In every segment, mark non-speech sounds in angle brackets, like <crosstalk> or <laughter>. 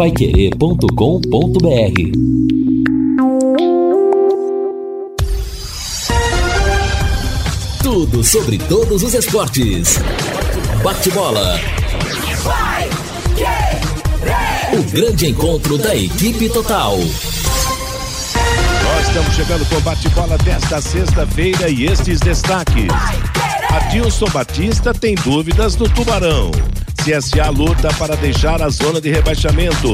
paiquerê.com.br Tudo sobre todos os esportes. Bate-bola. O grande encontro da equipe total. Nós estamos chegando com o bate-bola desta sexta-feira e estes destaques. Adilson Batista tem dúvidas do Tubarão. CSA luta para deixar a zona de rebaixamento.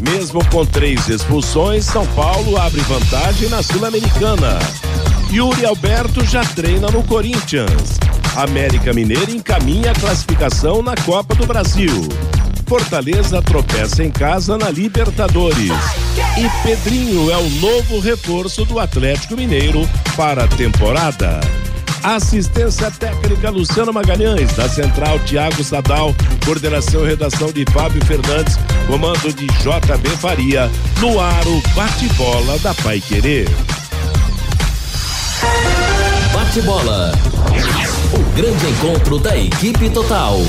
Mesmo com três expulsões, São Paulo abre vantagem na Sul-Americana. Yuri Alberto já treina no Corinthians. América Mineira encaminha a classificação na Copa do Brasil. Fortaleza tropeça em casa na Libertadores. E Pedrinho é o novo reforço do Atlético Mineiro para a temporada. Assistência técnica Luciano Magalhães, da Central Tiago Sadal, coordenação e redação de Fábio Fernandes, comando de JB Faria, no ar o bate-bola da Pai Querer. Bate-bola. O grande encontro da equipe total.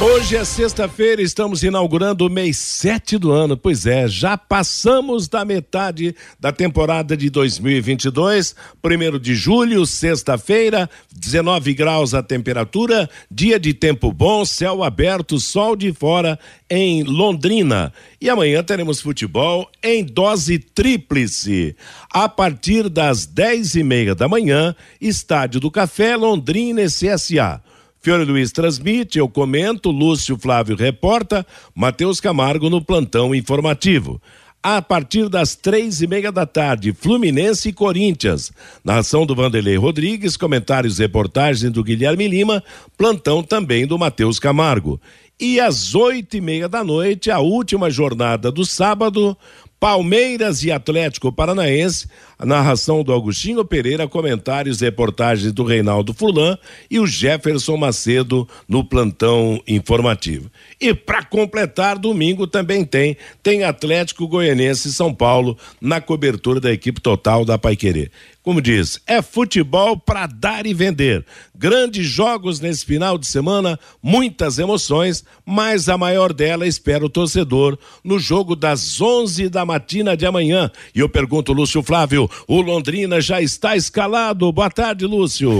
Hoje é sexta-feira, estamos inaugurando o mês 7 do ano. Pois é, já passamos da metade da temporada de 2022. Primeiro de julho, sexta-feira, 19 graus a temperatura, dia de tempo bom, céu aberto, sol de fora em Londrina. E amanhã teremos futebol em dose tríplice. A partir das 10 e meia da manhã, Estádio do Café, Londrina CSA. Fiore Luiz transmite, eu comento, Lúcio Flávio reporta, Matheus Camargo no plantão informativo. A partir das três e meia da tarde, Fluminense e Corinthians. Narração do Vanderlei Rodrigues, comentários e reportagens do Guilherme Lima, plantão também do Matheus Camargo. E às oito e meia da noite, a última jornada do sábado, Palmeiras e Atlético Paranaense, narração do Agostinho Pereira, comentários e reportagens do Reinaldo Fulan e o Jefferson Macedo no plantão informativo. E para completar, domingo também tem, tem Atlético Goianense e São Paulo na cobertura da equipe total da Paiquerê como diz, é futebol para dar e vender. Grandes jogos nesse final de semana, muitas emoções, mas a maior dela espera o torcedor no jogo das 11 da matina de amanhã. E eu pergunto, Lúcio Flávio, o Londrina já está escalado. Boa tarde, Lúcio.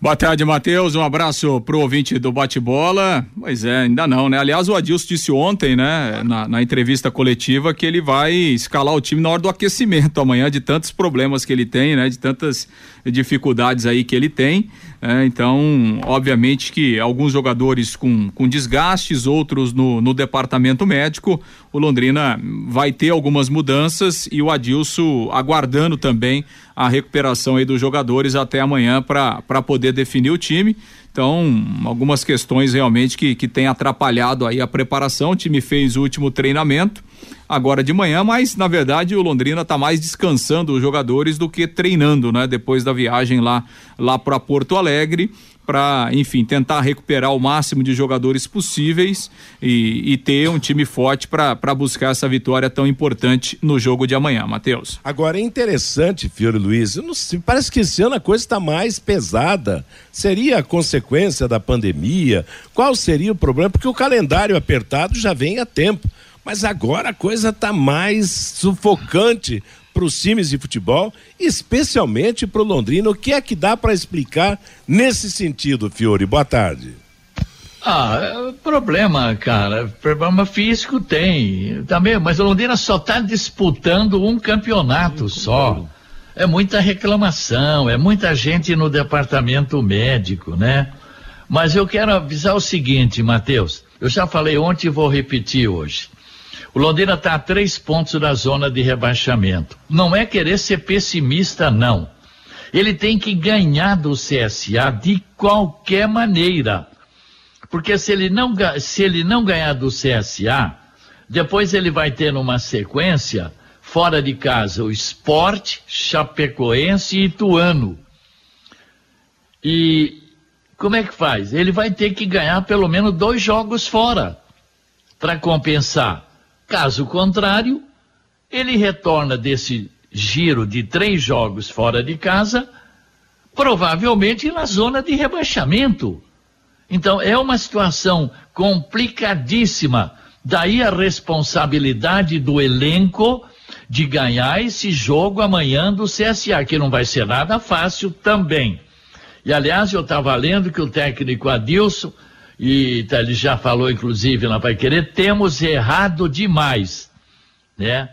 Boa tarde, Matheus. Um abraço pro ouvinte do bate-bola. Pois é, ainda não, né? Aliás, o Adilson disse ontem, né, na, na entrevista coletiva, que ele vai escalar o time na hora do aquecimento amanhã, de tantos problemas que ele tem, né? De tantas dificuldades aí que ele tem. É, então, obviamente que alguns jogadores com, com desgastes, outros no, no departamento médico. O Londrina vai ter algumas mudanças e o Adilson aguardando também a recuperação aí dos jogadores até amanhã para poder definir o time. Então, algumas questões realmente que, que tem atrapalhado aí a preparação. O time fez o último treinamento agora de manhã, mas na verdade o Londrina está mais descansando os jogadores do que treinando, né? Depois da viagem lá, lá para Porto Alegre para, enfim, tentar recuperar o máximo de jogadores possíveis e, e ter um time forte para buscar essa vitória tão importante no jogo de amanhã, Matheus. Agora é interessante, Fiore Luiz, sei, parece que esse ano a coisa está mais pesada. Seria a consequência da pandemia? Qual seria o problema? Porque o calendário apertado já vem há tempo. Mas agora a coisa está mais sufocante para os times de futebol, especialmente para o Londrina. O que é que dá para explicar nesse sentido, Fiore? Boa tarde. Ah, problema, cara. Problema físico tem. Também, mas o Londrina só está disputando um campeonato só. É muita reclamação, é muita gente no departamento médico, né? Mas eu quero avisar o seguinte, Matheus. Eu já falei ontem e vou repetir hoje. O Londrina está a três pontos da zona de rebaixamento. Não é querer ser pessimista, não. Ele tem que ganhar do CSA de qualquer maneira. Porque se ele não, se ele não ganhar do CSA, depois ele vai ter numa sequência, fora de casa, o Esporte, Chapecoense e Ituano. E como é que faz? Ele vai ter que ganhar pelo menos dois jogos fora para compensar. Caso contrário, ele retorna desse giro de três jogos fora de casa, provavelmente na zona de rebaixamento. Então, é uma situação complicadíssima Daí a responsabilidade do elenco de ganhar esse jogo amanhã do CSA, que não vai ser nada fácil também. E aliás, eu estava lendo que o técnico Adilson, e tá, ele já falou inclusive na Vai Querer, temos errado demais, né?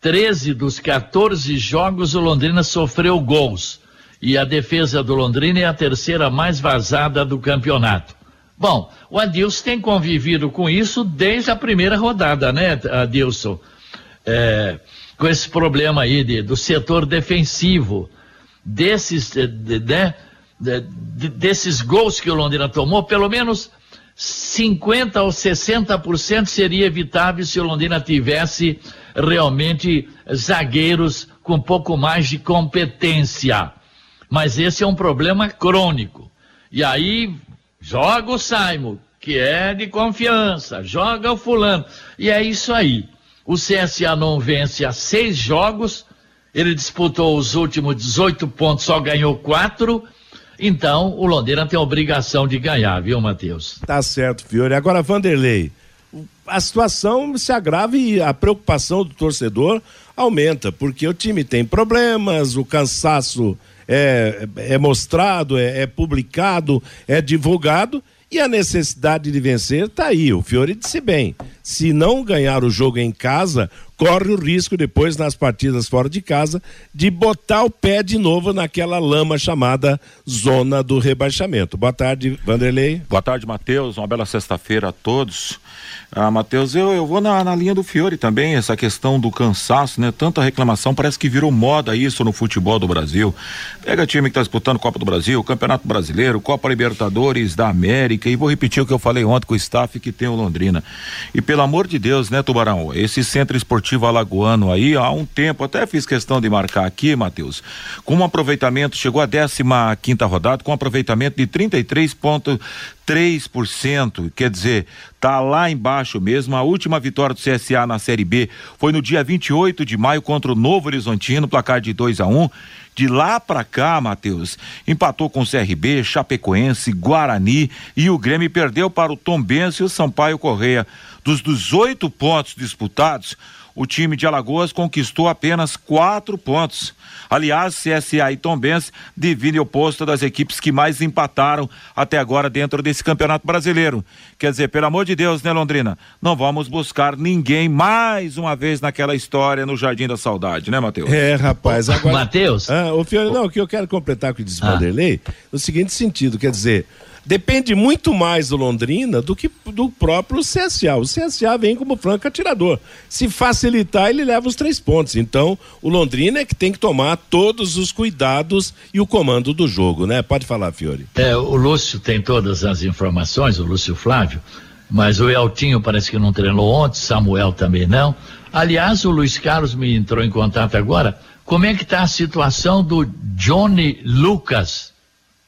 13 dos 14 jogos o Londrina sofreu gols. E a defesa do Londrina é a terceira mais vazada do campeonato. Bom, o Adilson tem convivido com isso desde a primeira rodada, né, Adilson? É, com esse problema aí de, do setor defensivo, desses, de, de, de, desses gols que o Londrina tomou, pelo menos 50 ou 60% seria evitável se o Londrina tivesse realmente zagueiros com um pouco mais de competência. Mas esse é um problema crônico. E aí joga o Simon, que é de confiança, joga o fulano. E é isso aí. O CSA não vence há seis jogos, ele disputou os últimos 18 pontos, só ganhou quatro. Então, o Londrina tem a obrigação de ganhar, viu, Matheus? Tá certo, Fiore. Agora, Vanderlei, a situação se agrava e a preocupação do torcedor aumenta, porque o time tem problemas, o cansaço é, é mostrado, é, é publicado, é divulgado e a necessidade de vencer está aí. O Fiore disse bem: se não ganhar o jogo em casa, corre o risco depois nas partidas fora de casa de botar o pé de novo naquela lama chamada zona do rebaixamento. Boa tarde, Vanderlei. Boa tarde, Matheus. Uma bela sexta-feira a todos. Ah, Matheus, eu, eu vou na, na linha do Fiore também, essa questão do cansaço, né? Tanta reclamação, parece que virou moda isso no futebol do Brasil. Pega time que está disputando Copa do Brasil, Campeonato Brasileiro, Copa Libertadores da América, e vou repetir o que eu falei ontem com o staff que tem o Londrina. E pelo amor de Deus, né, Tubarão? Esse centro esportivo alagoano aí, há um tempo, até fiz questão de marcar aqui, Matheus, com um aproveitamento, chegou a 15 quinta rodada, com um aproveitamento de 33,3%. Quer dizer, tá lá embaixo mesmo. A última vitória do CSA na Série B foi no dia 28 de maio contra o Novo Horizontino, placar de 2 a 1 um. De lá para cá, Matheus, empatou com o CRB, Chapecoense, Guarani e o Grêmio perdeu para o Tombense e o Sampaio Correia. Dos 18 pontos disputados, o time de Alagoas conquistou apenas quatro pontos. Aliás, CSA e Tombense dividem o posto das equipes que mais empataram até agora dentro desse campeonato brasileiro. Quer dizer, pelo amor de Deus, né, Londrina? Não vamos buscar ninguém mais uma vez naquela história no Jardim da Saudade, né, Matheus? É, rapaz. Agora... Matheus? Ah, o Fiore, não, o que eu quero completar com o disse ah. Vanderlei, no seguinte sentido, quer dizer, depende muito mais do Londrina do que do próprio CSA. O CSA vem como franco atirador. Se facilitar, ele leva os três pontos. Então, o Londrina é que tem que tomar todos os cuidados e o comando do jogo, né? Pode falar, Fiore. É, o Lúcio tem todas as informações, o Lúcio Flávio, mas o Eltinho parece que não treinou ontem, Samuel também não. Aliás, o Luiz Carlos me entrou em contato agora. Como é que está a situação do Johnny Lucas?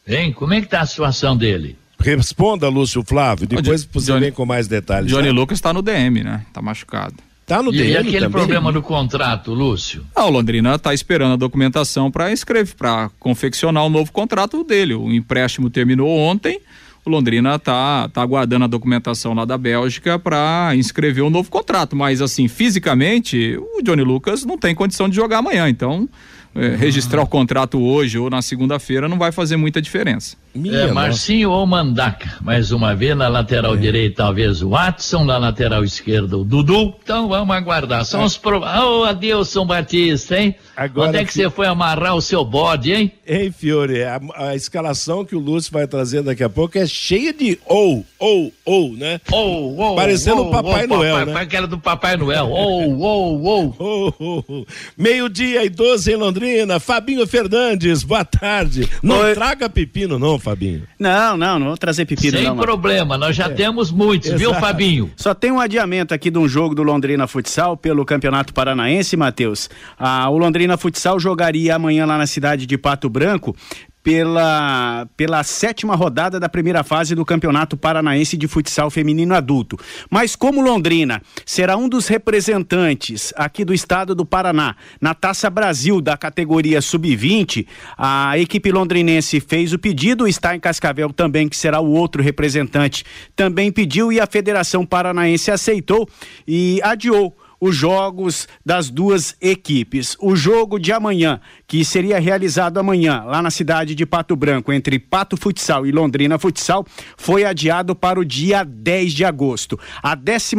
Hein? Como é que está a situação dele? Responda, Lúcio Flávio, depois você Johnny, vem com mais detalhes. Johnny né? Lucas está no DM, né? Está machucado. Tá no e, DM e aquele também? problema do contrato, Lúcio? Ah, o Londrina está esperando a documentação para escrever, para confeccionar o um novo contrato dele. O empréstimo terminou ontem. O Londrina está tá aguardando a documentação lá da Bélgica para inscrever um novo contrato. Mas, assim, fisicamente, o Johnny Lucas não tem condição de jogar amanhã. Então, registrar o contrato hoje ou na segunda-feira não vai fazer muita diferença. É, Marcinho ou Mandaca, mais uma vez na lateral é. direita, talvez o Watson, na lateral esquerda o Dudu. Então vamos aguardar. São é. os pro... Oh, Adilson Batista, hein? Agora, Onde é que você foi amarrar o seu bode, hein? Hein, Fiore? A, a, escalação que o Lúcio vai trazer daqui a pouco é cheia de ou, ou, ou, né? Ou, ou. Parecendo o Papai Noel, papai, né? Aquela do Papai Noel. <laughs> Ou, ou, ou. Meio-dia e 12 em Londrina. Fabinho Fernandes, boa tarde. Não Oi. traga pepino, não, Fabinho. Não, não, não vou trazer pepino Sem não. Problema, nós já é. temos muitos, Exato. viu, Fabinho? Só tem um adiamento aqui de um jogo do Londrina Futsal pelo Campeonato Paranaense, Matheus. Ah, o Londrina Futsal jogaria amanhã lá na cidade de Pato Branco pela, pela sétima rodada da primeira fase do Campeonato Paranaense de Futsal Feminino Adulto. Mas como Londrina será um dos representantes aqui do estado do Paraná na Taça Brasil da categoria Sub-20, a equipe londrinense fez o pedido, está em Cascavel também, que será o outro representante, também pediu e a Federação Paranaense aceitou e adiou os jogos das duas equipes. O jogo de amanhã, que seria realizado amanhã lá na cidade de Pato Branco, entre Pato Futsal e Londrina Futsal, foi adiado para o dia 10 de agosto. A 14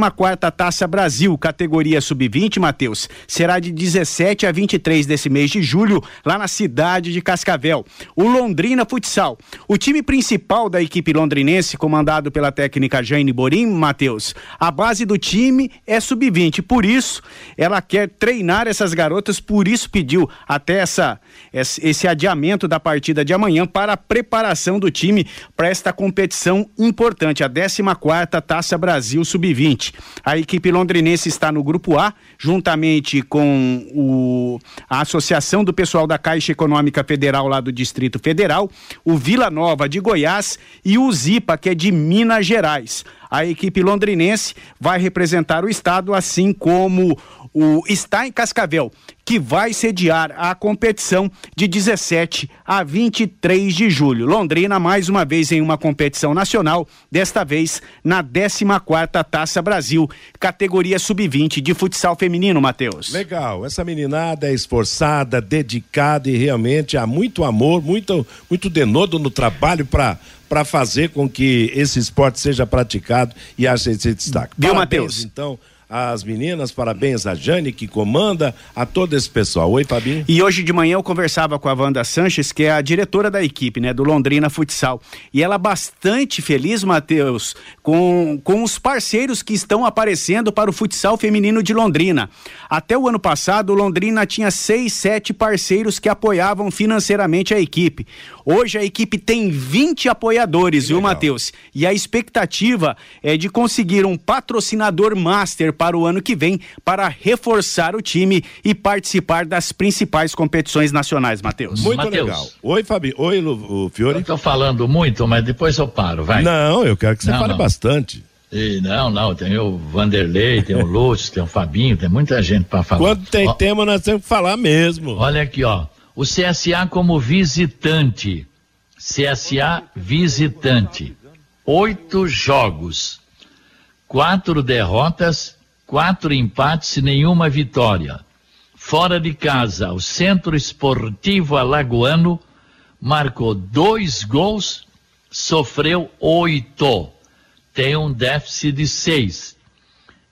Taça Brasil, categoria sub-20, Matheus, será de 17 a 23 desse mês de julho, lá na cidade de Cascavel. O Londrina Futsal, o time principal da equipe londrinense, comandado pela técnica Jane Borim, Matheus, a base do time é sub-20, por isso isso ela quer treinar essas garotas, por isso pediu até essa, esse adiamento da partida de amanhã para a preparação do time para esta competição importante, a 14 Taça Brasil Sub-20. A equipe londrinense está no grupo A, juntamente com o, a Associação do Pessoal da Caixa Econômica Federal lá do Distrito Federal, o Vila Nova de Goiás e o Zipa, que é de Minas Gerais a equipe londrinense vai representar o estado, assim como o está em Cascavel, que vai sediar a competição de 17 a 23 de julho. Londrina mais uma vez em uma competição nacional, desta vez na 14ª Taça Brasil, categoria sub-20 de futsal feminino, Matheus. Legal, essa meninada é esforçada, dedicada e realmente há muito amor, muito muito denodo no trabalho para para fazer com que esse esporte seja praticado e haja esse destaque. Viu, Matheus? Então, as meninas, parabéns a Jane que comanda, a todo esse pessoal. Oi, Fabinho. E hoje de manhã eu conversava com a Wanda Sanches, que é a diretora da equipe, né, do Londrina Futsal. E ela bastante feliz, Matheus, com, com os parceiros que estão aparecendo para o futsal feminino de Londrina. Até o ano passado, Londrina tinha seis, sete parceiros que apoiavam financeiramente a equipe. Hoje a equipe tem 20 apoiadores, viu, Matheus? E a expectativa é de conseguir um patrocinador master para o ano que vem para reforçar o time e participar das principais competições nacionais, Matheus. Muito Mateus. legal. Oi, Fabi. Oi, Lu, o Fiore. Eu tô falando muito, mas depois eu paro, vai. Não, eu quero que você não, fale não. bastante. E não, não, tem o Vanderlei, tem o Lúcio, tem o Fabinho, tem muita gente para falar. Quando tem ó, tema, nós temos que falar mesmo. Olha aqui, ó. O CSA como visitante. CSA visitante. Oito jogos. Quatro derrotas, quatro empates e nenhuma vitória. Fora de casa, o Centro Esportivo Alagoano marcou dois gols, sofreu oito. Tem um déficit de seis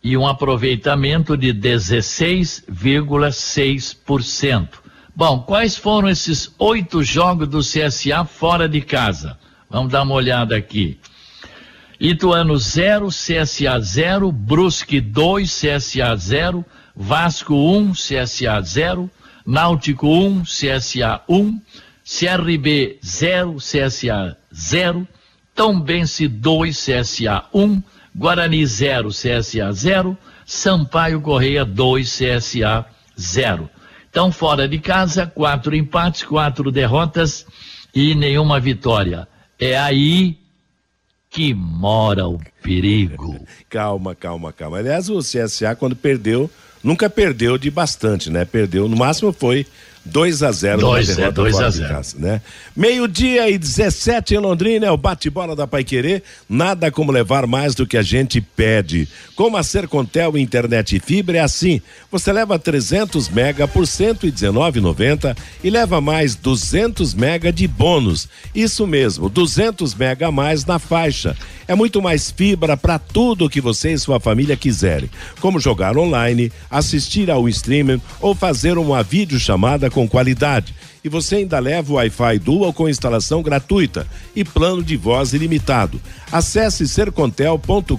e um aproveitamento de 16,6%. Bom, quais foram esses oito jogos do CSA fora de casa? Vamos dar uma olhada aqui. Ituano 0, CSA 0, Brusque 2, CSA 0, Vasco 1, um, CSA 0, Náutico 1, um, CSA 1, um, CRB 0, CSA 0, Tombense 2, CSA 1, Guarani 0, CSA 0, Sampaio Correia 2, CSA 0. Então, fora de casa, quatro empates, quatro derrotas e nenhuma vitória. É aí que mora o perigo. calma, calma, calma. Aliás, o CSA, quando perdeu, nunca perdeu de bastante, né? Perdeu, no máximo foi 2 a 0 2 derrota é, 2 a 0 casa, né? Meio-dia e 17 em Londrina, é o bate-bola da Paiquerê. Nada como levar mais do que a gente pede. Como a Sercontel Internet e Fibra é assim. Você leva 300 mega por 119,90 e leva mais 200 mega de bônus. Isso mesmo, 200 mega a mais na faixa. É muito mais fibra para tudo que você e sua família quiserem, como jogar online, assistir ao streaming ou fazer uma videochamada com qualidade. E você ainda leva o Wi-Fi Dual com instalação gratuita e plano de voz ilimitado. Acesse sercontel.com.br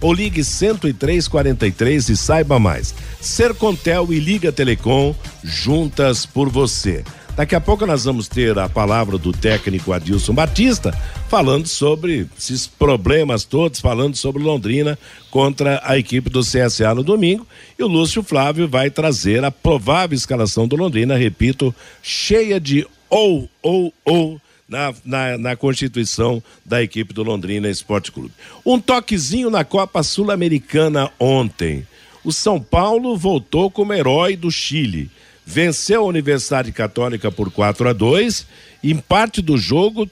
ou ligue 10343 e saiba mais. Sercontel e Liga Telecom juntas por você. Daqui a pouco nós vamos ter a palavra do técnico Adilson Batista, falando sobre esses problemas todos, falando sobre Londrina contra a equipe do CSA no domingo. E o Lúcio Flávio vai trazer a provável escalação do Londrina, repito, cheia de ou, ou, ou na, na, na, constituição da equipe do Londrina Esporte Clube. Um toquezinho na Copa Sul-Americana ontem. O São Paulo voltou como herói do Chile. Venceu a Universidade Católica por 4 a 2. Em parte do jogo,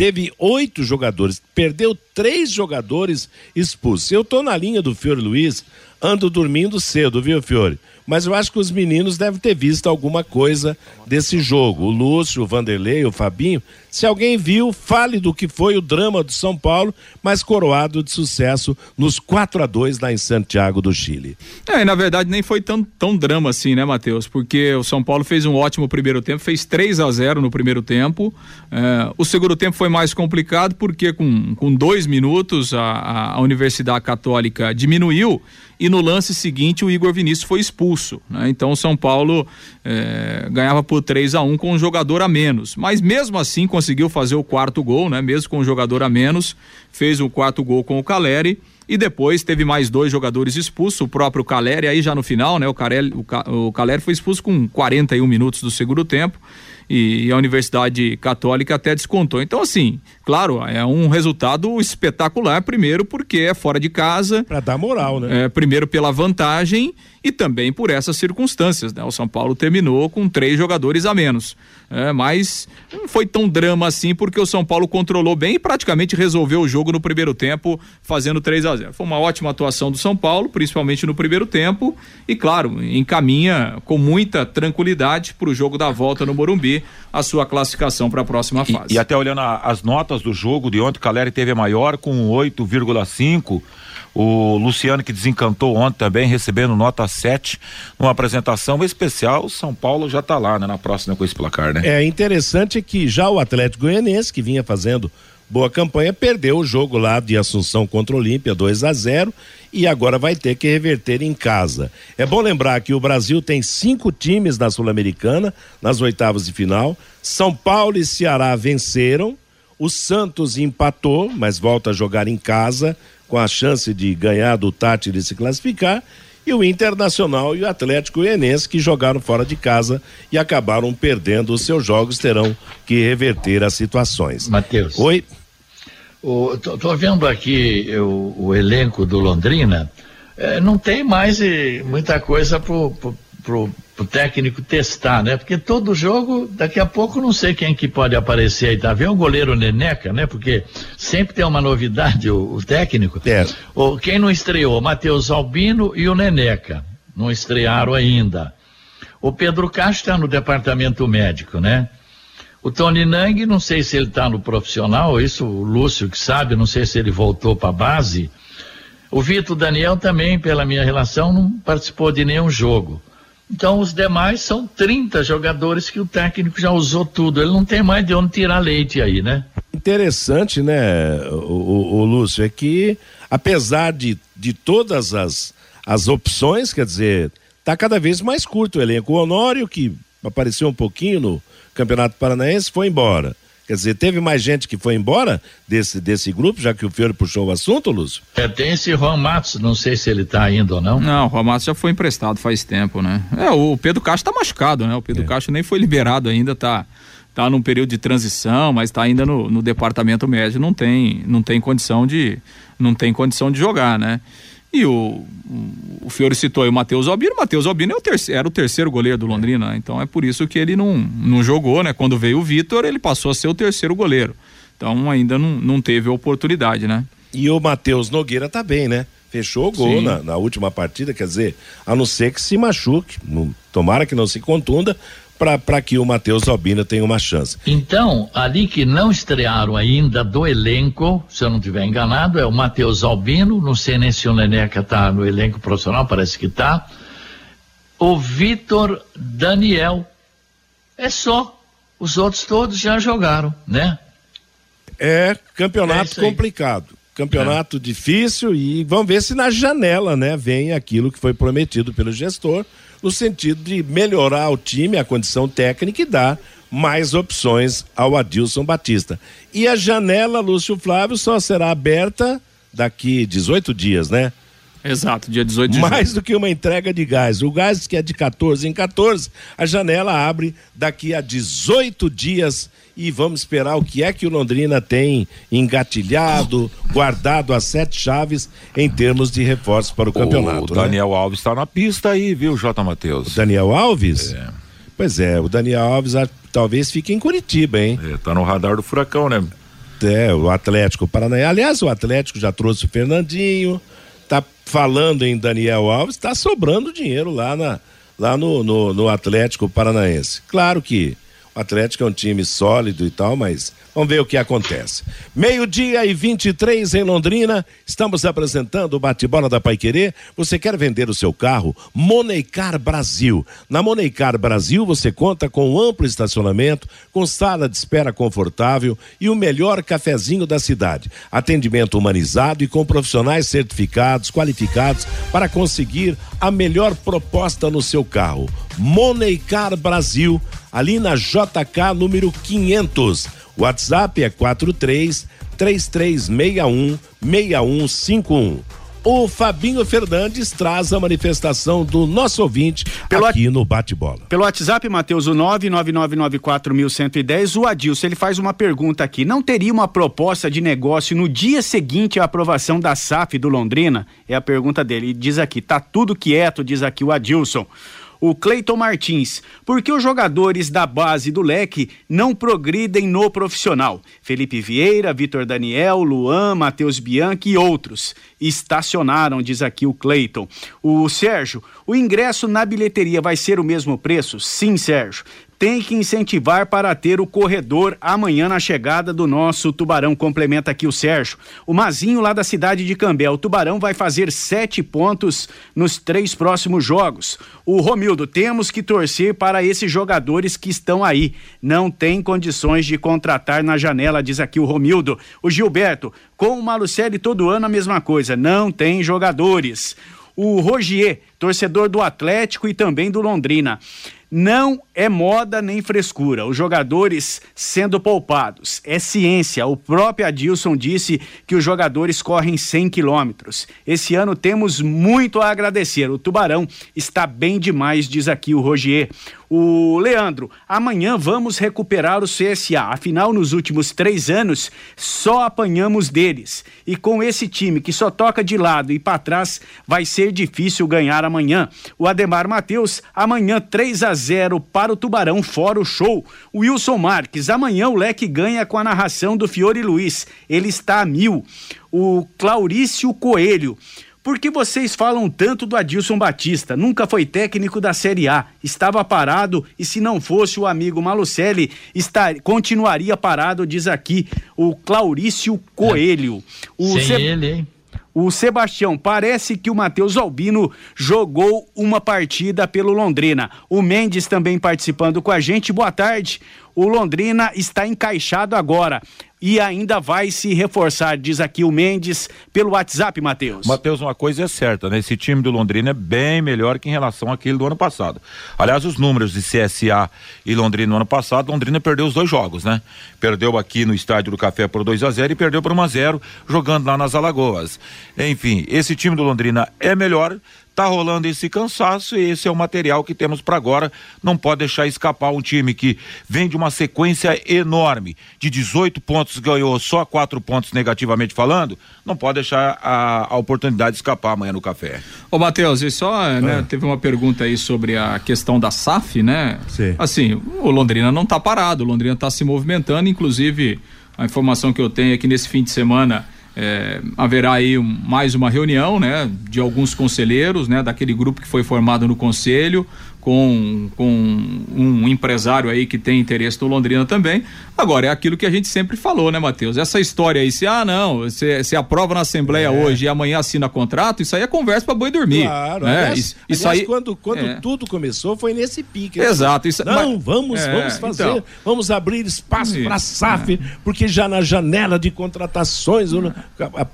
teve oito jogadores, perdeu três jogadores expulsos. Eu tô na linha do Fiore Luiz, ando dormindo cedo, viu, Fiore? mas eu acho que os meninos devem ter visto alguma coisa desse jogo. O Lúcio, o Vanderlei, o Fabinho. Se alguém viu, fale do que foi o drama do São Paulo, mas coroado de sucesso nos 4 a 2 lá em Santiago do Chile. É, e na verdade nem foi tão, tão drama assim, né, Matheus? Porque o São Paulo fez um ótimo primeiro tempo, fez 3 a 0 no primeiro tempo. É, o segundo tempo foi mais complicado porque com, com dois minutos a, a Universidade Católica diminuiu e no lance seguinte o Igor Vinícius foi expulso. Né? Então o São Paulo é, ganhava por 3 a 1 com um jogador a menos. Mas mesmo assim conseguiu fazer o quarto gol, né? mesmo com um jogador a menos, fez o quarto gol com o Caleri. E depois teve mais dois jogadores expulsos, o próprio Caleri, aí já no final, né? O, Carelli, o, o Caleri foi expulso com 41 minutos do segundo tempo e, e a Universidade Católica até descontou. Então, assim, claro, é um resultado espetacular, primeiro porque é fora de casa. Para dar moral, né? É, primeiro pela vantagem e também por essas circunstâncias. Né? O São Paulo terminou com três jogadores a menos. É, mas não foi tão drama assim, porque o São Paulo controlou bem e praticamente resolveu o jogo no primeiro tempo, fazendo 3 a 0 Foi uma ótima atuação do São Paulo, principalmente no primeiro tempo, e claro, encaminha com muita tranquilidade para o jogo da volta no Morumbi a sua classificação para a próxima fase. E, e, até olhando a, as notas do jogo de ontem, o Caleri teve a maior com 8,5 o Luciano que desencantou ontem também, recebendo nota 7, numa apresentação especial. São Paulo já está lá, né, na próxima com esse placar, né? É interessante que já o Atlético Goianiense, que vinha fazendo boa campanha, perdeu o jogo lá de Assunção contra o Olímpia, 2 a 0 e agora vai ter que reverter em casa. É bom lembrar que o Brasil tem cinco times na Sul-Americana, nas oitavas de final. São Paulo e Ceará venceram. O Santos empatou, mas volta a jogar em casa com a chance de ganhar do Tati de se classificar, e o Internacional e o Atlético Goianiense que jogaram fora de casa e acabaram perdendo os seus jogos, terão que reverter as situações. Matheus. Oi. O, tô, vendo aqui o, o, elenco do Londrina, é, não tem mais e, muita coisa pro, pro, pro o técnico testar, né? Porque todo jogo, daqui a pouco não sei quem que pode aparecer aí, tá vendo? O goleiro Neneca, né? Porque sempre tem uma novidade o, o técnico. É. O, quem não estreou? O Matheus Albino e o Neneca. Não estrearam ainda. O Pedro Castro está no departamento médico, né? O Tony Nang, não sei se ele está no profissional, isso o Lúcio que sabe, não sei se ele voltou para a base. O Vitor Daniel também, pela minha relação, não participou de nenhum jogo. Então, os demais são 30 jogadores que o técnico já usou tudo. Ele não tem mais de onde tirar leite aí, né? Interessante, né, o, o, Lúcio, é que apesar de, de todas as, as opções, quer dizer, tá cada vez mais curto o elenco. O Honório, que apareceu um pouquinho no Campeonato Paranaense, foi embora. Quer dizer, teve mais gente que foi embora desse, desse grupo, já que o Fiore puxou o assunto, Lúcio? É, tem esse Juan Matos, não sei se ele está indo ou não. Não, o Juan Matos já foi emprestado faz tempo, né? É, o Pedro Castro está machucado, né? O Pedro é. Castro nem foi liberado ainda, tá tá num período de transição, mas está ainda no, no departamento médio, não tem, não tem condição de não tem condição de jogar, né? E o, o Fiore citou aí o Matheus Albino. O Matheus Albino é o terceiro, era o terceiro goleiro do Londrina, né? então é por isso que ele não, não jogou, né? Quando veio o Vitor, ele passou a ser o terceiro goleiro. Então ainda não, não teve oportunidade, né? E o Matheus Nogueira tá bem, né? Fechou o gol na, na, última partida, quer dizer, a não ser que se machuque, não, tomara que não se contunda, para que o Matheus Albino tenha uma chance. Então, ali que não estrearam ainda do elenco, se eu não estiver enganado, é o Matheus Albino, não sei nem se o Neneca está no elenco profissional, parece que está. O Vitor Daniel. É só. Os outros todos já jogaram, né? É campeonato é complicado. Campeonato é. difícil e vamos ver se na janela, né, vem aquilo que foi prometido pelo gestor no sentido de melhorar o time, a condição técnica e dar mais opções ao Adilson Batista. E a janela, Lúcio Flávio, só será aberta daqui 18 dias, né? Exato, dia 18 de Mais julho. do que uma entrega de gás. O gás que é de 14 em 14, a janela abre daqui a 18 dias e vamos esperar o que é que o Londrina tem engatilhado, guardado as sete chaves em termos de reforço para o campeonato. O né? Daniel Alves está na pista aí, viu, J. Matheus? Daniel Alves? Pois é, o Daniel Alves talvez fique em Curitiba, hein? É, tá no radar do furacão, né? É, o Atlético Paranaense. Aliás, o Atlético já trouxe o Fernandinho, falando em Daniel Alves, tá sobrando dinheiro lá, na, lá no, no, no Atlético Paranaense. Claro que o Atlético é um time sólido e tal, mas vamos ver o que acontece. Meio-dia e 23 em Londrina, estamos apresentando o bate-bola da Paiquerê. Você quer vender o seu carro? Moneycar Brasil. Na Moneycar Brasil você conta com um amplo estacionamento, com sala de espera confortável e o melhor cafezinho da cidade. Atendimento humanizado e com profissionais certificados, qualificados para conseguir a melhor proposta no seu carro. Moneycar Brasil, ali na JK número 500. WhatsApp é 43 3361 6151. O Fabinho Fernandes traz a manifestação do nosso ouvinte Pelo aqui no Bate-Bola. Pelo WhatsApp, Matheus, o 999941110, o Adilson, ele faz uma pergunta aqui. Não teria uma proposta de negócio no dia seguinte à aprovação da SAF do Londrina? É a pergunta dele. E diz aqui, tá tudo quieto, diz aqui o Adilson. O Cleiton Martins, por que os jogadores da base do leque não progridem no profissional? Felipe Vieira, Vitor Daniel, Luan, Matheus Bianchi e outros estacionaram, diz aqui o Cleiton. O Sérgio, o ingresso na bilheteria vai ser o mesmo preço? Sim, Sérgio tem que incentivar para ter o corredor amanhã na chegada do nosso Tubarão. Complementa aqui o Sérgio. O Mazinho, lá da cidade de Cambé. O Tubarão vai fazer sete pontos nos três próximos jogos. O Romildo, temos que torcer para esses jogadores que estão aí. Não tem condições de contratar na janela, diz aqui o Romildo. O Gilberto, com o Malucelli todo ano a mesma coisa. Não tem jogadores. O Rogier, torcedor do Atlético e também do Londrina. Não é moda nem frescura. Os jogadores sendo poupados. É ciência. O próprio Adilson disse que os jogadores correm 100 quilômetros. Esse ano temos muito a agradecer. O Tubarão está bem demais, diz aqui o Rogier. O Leandro, amanhã vamos recuperar o CSA. Afinal, nos últimos três anos, só apanhamos deles. E com esse time que só toca de lado e para trás, vai ser difícil ganhar amanhã. O Ademar Matheus, amanhã 3 a 0 para o Tubarão, fora o show. O Wilson Marques, amanhã o Leque ganha com a narração do Fiore Luiz. Ele está a mil. O Claurício Coelho. Por que vocês falam tanto do Adilson Batista? Nunca foi técnico da Série A, estava parado e se não fosse o amigo Malucelli, estar, continuaria parado, diz aqui o Claurício Coelho. O Sem Se- ele, hein? o Sebastião, parece que o Matheus Albino jogou uma partida pelo Londrina. O Mendes também participando com a gente. Boa tarde. O Londrina está encaixado agora e ainda vai se reforçar, diz aqui o Mendes pelo WhatsApp, Matheus. Matheus, uma coisa é certa, né? Esse time do Londrina é bem melhor que em relação àquele do ano passado. Aliás, os números de CSA e Londrina no ano passado, Londrina perdeu os dois jogos, né? Perdeu aqui no Estádio do Café por 2 a 0 e perdeu por 1 a 0 jogando lá nas Alagoas. Enfim, esse time do Londrina é melhor. Tá rolando esse cansaço e esse é o material que temos para agora. Não pode deixar escapar um time que vem de uma sequência enorme. De 18 pontos ganhou só quatro pontos negativamente falando. Não pode deixar a, a oportunidade de escapar amanhã no café. Ô, Matheus, e só, né, teve uma pergunta aí sobre a questão da SAF, né? Sim. Assim, o Londrina não tá parado, o Londrina tá se movimentando, inclusive a informação que eu tenho é que nesse fim de semana é, haverá aí um- mais uma reunião, né, de alguns conselheiros, né, daquele grupo que foi formado no conselho, com, com um empresário aí que tem interesse no Londrina também. Agora, é aquilo que a gente sempre falou, né, Matheus? Essa história aí, se, ah, não, você você aprova na Assembleia hoje e amanhã assina contrato, isso aí é conversa pra boi dormir. Claro, né? aliás, Isso, isso aliás, aí. quando, quando é. tudo começou foi nesse pique. Exato, isso- Não, mas- vamos, é, vamos fazer, então. vamos abrir espaço Isso, para a SAF, porque já na janela de contratações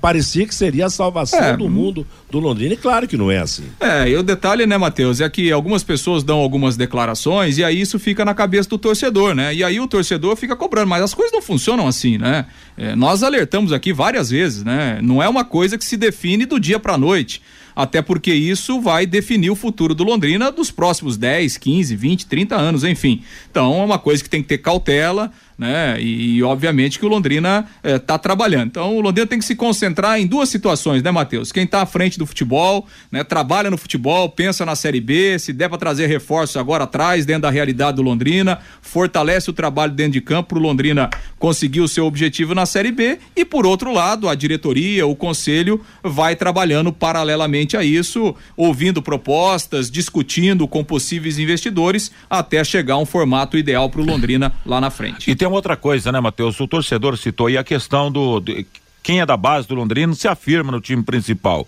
parecia que seria a salvação É, do mundo do Londrina, e claro que não é assim. É, e o detalhe, né, Matheus, é que algumas pessoas dão algumas declarações e aí isso fica na cabeça do torcedor, né? E aí o torcedor fica cobrando, mas as coisas não funcionam assim, né? É, nós alertamos aqui várias vezes, né? Não é uma coisa que se define do dia para noite até porque isso vai definir o futuro do Londrina dos próximos 10, 15, 20, 30 anos, enfim. Então é uma coisa que tem que ter cautela, né? E, e, obviamente que o Londrina está eh, trabalhando. Então o Londrina tem que se concentrar em duas situações, né, Matheus? Quem está à frente do futebol, né? Trabalha no futebol, pensa na Série B, se der para trazer reforços agora atrás, dentro da realidade do Londrina, fortalece o trabalho dentro de campo para o Londrina conseguir o seu objetivo na Série B. E por outro lado, a diretoria, o conselho vai trabalhando paralelamente a isso, ouvindo propostas, discutindo com possíveis investidores até chegar a um formato ideal para o Londrina lá na frente. E tem uma outra coisa, né, Matheus? O torcedor citou aí a questão do, do quem é da base do Londrina se afirma no time principal.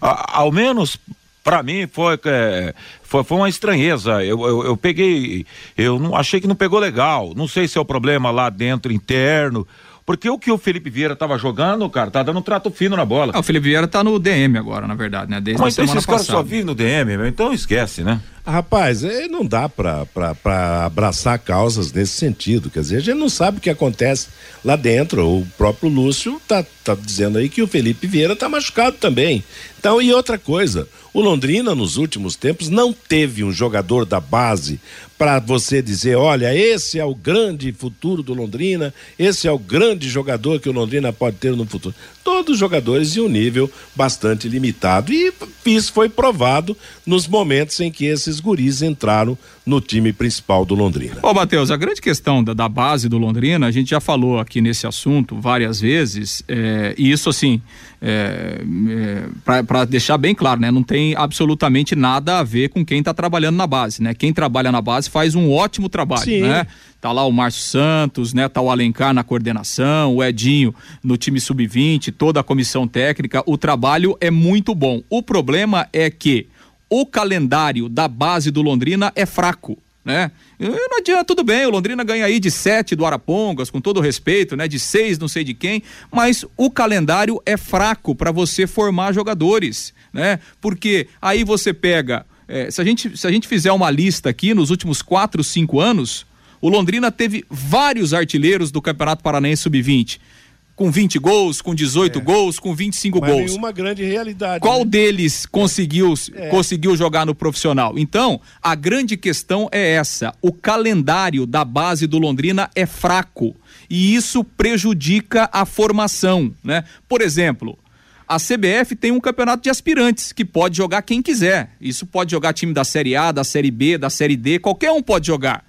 A, ao menos para mim foi, é, foi, foi uma estranheza. Eu, eu, eu, peguei, eu não achei que não pegou legal. Não sei se é o problema lá dentro interno porque o que o Felipe Vieira estava jogando, cara, tá dando um trato fino na bola. Ah, o Felipe Vieira tá no DM agora, na verdade, né? Desde Mas a semana esses caras só vivem no DM, então esquece, né? Rapaz, é, não dá para abraçar causas nesse sentido. Quer dizer, a gente não sabe o que acontece lá dentro. O próprio Lúcio tá, tá dizendo aí que o Felipe Vieira tá machucado também. Então, e outra coisa, o Londrina nos últimos tempos não teve um jogador da base para você dizer, olha, esse é o grande futuro do Londrina, esse é o grande jogador que o Londrina pode ter no futuro. Todos os jogadores de um nível bastante limitado e isso foi provado nos momentos em que esses guris entraram no time principal do Londrina. Ô, Matheus, a grande questão da, da, base do Londrina, a gente já falou aqui nesse assunto várias vezes, é, e isso assim, é, é, para deixar bem claro, né? Não tem absolutamente nada a ver com quem está trabalhando na base, né? Quem trabalha na base faz um ótimo trabalho, Sim. né? Tá lá o Márcio Santos, né? Tá o Alencar na coordenação, o Edinho no time sub-20, toda a comissão técnica. O trabalho é muito bom. O problema é que o calendário da base do Londrina é fraco, né? Não adianta, tudo bem, o Londrina ganha aí de sete do Arapongas, com todo respeito, né? De seis, não sei de quem, mas o calendário é fraco para você formar jogadores, né? Porque aí você pega, é, se, a gente, se a gente fizer uma lista aqui nos últimos quatro, cinco anos, o Londrina teve vários artilheiros do Campeonato Paranaense Sub-20 com 20 gols, com 18 é. gols, com 25 Mas gols. uma grande realidade. Qual né? deles conseguiu, é. conseguiu jogar no profissional? Então, a grande questão é essa: o calendário da base do Londrina é fraco e isso prejudica a formação, né? Por exemplo, a CBF tem um campeonato de aspirantes que pode jogar quem quiser. Isso pode jogar time da Série A, da Série B, da Série D, qualquer um pode jogar.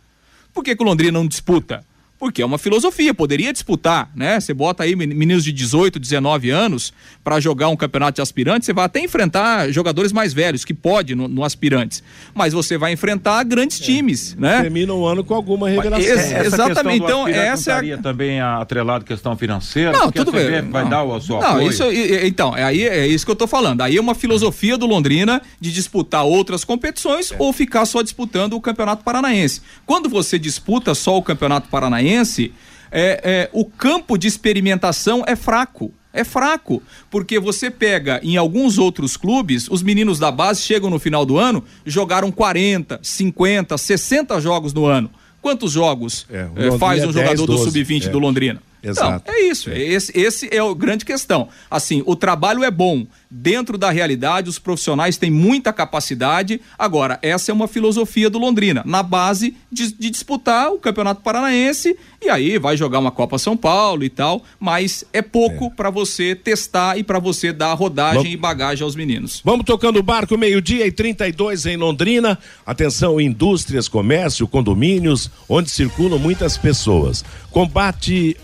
Por que, que o Londrina não disputa? Porque é uma filosofia, poderia disputar, né? Você bota aí meninos de 18, 19 anos para jogar um campeonato de aspirantes, você vai até enfrentar jogadores mais velhos, que pode no, no aspirantes, mas você vai enfrentar grandes é. times, né? Termina o ano com alguma revelação. Esse, é, exatamente, então essa é a... também atrelado questão financeira, não, tudo bem. vai não, dar o seu não, apoio. Isso, então, é aí é isso que eu tô falando. Aí é uma filosofia do Londrina de disputar outras competições é. ou ficar só disputando o Campeonato Paranaense. Quando você disputa só o Campeonato Paranaense Paranaense, é, é, o campo de experimentação é fraco. É fraco, porque você pega em alguns outros clubes, os meninos da base chegam no final do ano, jogaram 40, 50, 60 jogos no ano. Quantos jogos é, é faz um jogador 10, do sub-20 do Londrina? Exato. É isso. É. Esse, esse é a grande questão. Assim, o trabalho é bom dentro da realidade, os profissionais têm muita capacidade. Agora, essa é uma filosofia do Londrina, na base de, de disputar o Campeonato Paranaense e aí vai jogar uma Copa São Paulo e tal, mas é pouco é. para você testar e para você dar rodagem Vamos... e bagagem aos meninos. Vamos tocando o barco meio-dia e 32 em Londrina. Atenção, indústrias, comércio, condomínios, onde circulam muitas pessoas. Combate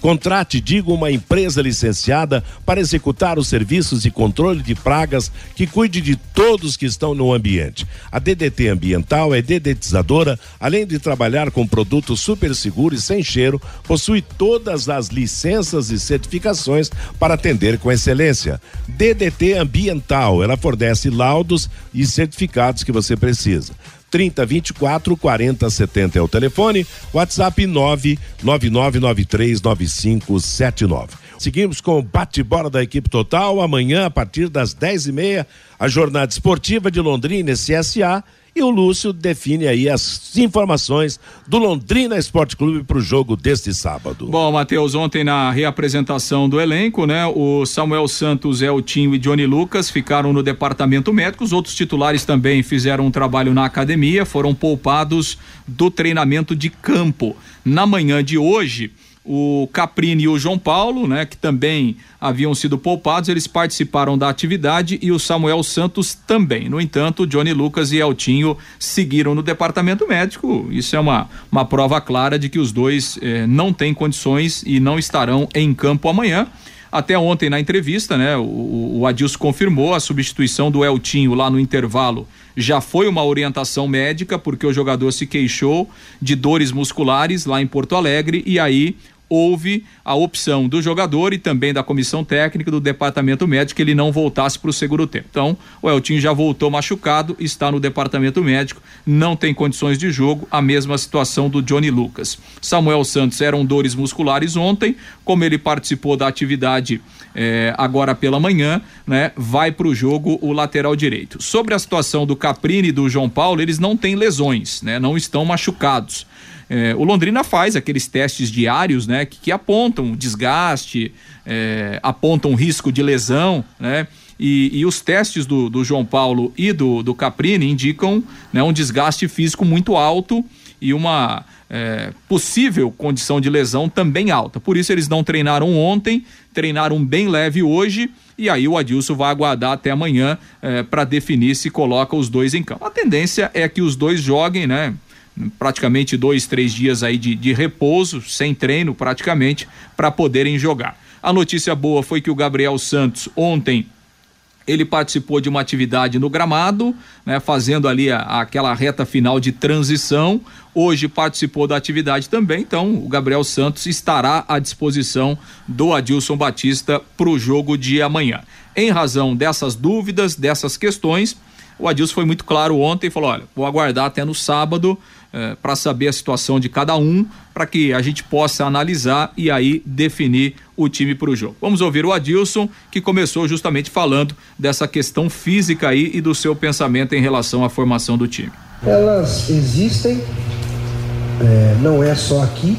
Contrate, diga, uma empresa licenciada para executar os serviços de controle de pragas que cuide de todos que estão no ambiente. A DDT Ambiental é dedetizadora, além de trabalhar com produtos super seguros e sem cheiro, possui todas as licenças e certificações para atender com excelência. DDT Ambiental, ela fornece laudos e certificados que você precisa. 30 24 40 70 é o telefone, WhatsApp 999939579. Seguimos com o bate-bola da equipe total. Amanhã, a partir das 10 e meia, a jornada esportiva de Londrina, CSA e o Lúcio define aí as informações do Londrina Esporte Clube para o jogo deste sábado. Bom, Matheus, ontem na reapresentação do elenco, né? O Samuel Santos, Eltinho e Johnny Lucas ficaram no departamento médico, os outros titulares também fizeram um trabalho na academia, foram poupados do treinamento de campo. Na manhã de hoje, o Caprini e o João Paulo, né, que também haviam sido poupados, eles participaram da atividade e o Samuel Santos também. No entanto, Johnny Lucas e Eltinho seguiram no departamento médico. Isso é uma, uma prova clara de que os dois eh, não têm condições e não estarão em campo amanhã. Até ontem na entrevista, né, o, o Adilson confirmou a substituição do Eltinho lá no intervalo. Já foi uma orientação médica, porque o jogador se queixou de dores musculares lá em Porto Alegre e aí houve a opção do jogador e também da comissão técnica do departamento médico que ele não voltasse para o segundo tempo. Então, o Eltinho já voltou machucado, está no departamento médico, não tem condições de jogo, a mesma situação do Johnny Lucas. Samuel Santos eram dores musculares ontem, como ele participou da atividade eh, agora pela manhã, né, vai para o jogo o lateral direito. Sobre a situação do Caprini e do João Paulo, eles não têm lesões, né, não estão machucados. É, o Londrina faz aqueles testes diários, né, que, que apontam desgaste, é, apontam risco de lesão, né? E, e, os testes do, do, João Paulo e do, do Caprini indicam né, um desgaste físico muito alto e uma é, possível condição de lesão também alta. Por isso eles não treinaram ontem, treinaram bem leve hoje e aí o Adilson vai aguardar até amanhã é, para definir se coloca os dois em campo. A tendência é que os dois joguem, né? Praticamente dois, três dias aí de, de repouso, sem treino praticamente, para poderem jogar. A notícia boa foi que o Gabriel Santos ontem ele participou de uma atividade no gramado, né, fazendo ali a, aquela reta final de transição. Hoje participou da atividade também, então o Gabriel Santos estará à disposição do Adilson Batista para o jogo de amanhã. Em razão dessas dúvidas, dessas questões, o Adilson foi muito claro ontem e falou: olha, vou aguardar até no sábado eh, para saber a situação de cada um, para que a gente possa analisar e aí definir o time para o jogo. Vamos ouvir o Adilson, que começou justamente falando dessa questão física aí e do seu pensamento em relação à formação do time. Elas existem, é, não é só aqui.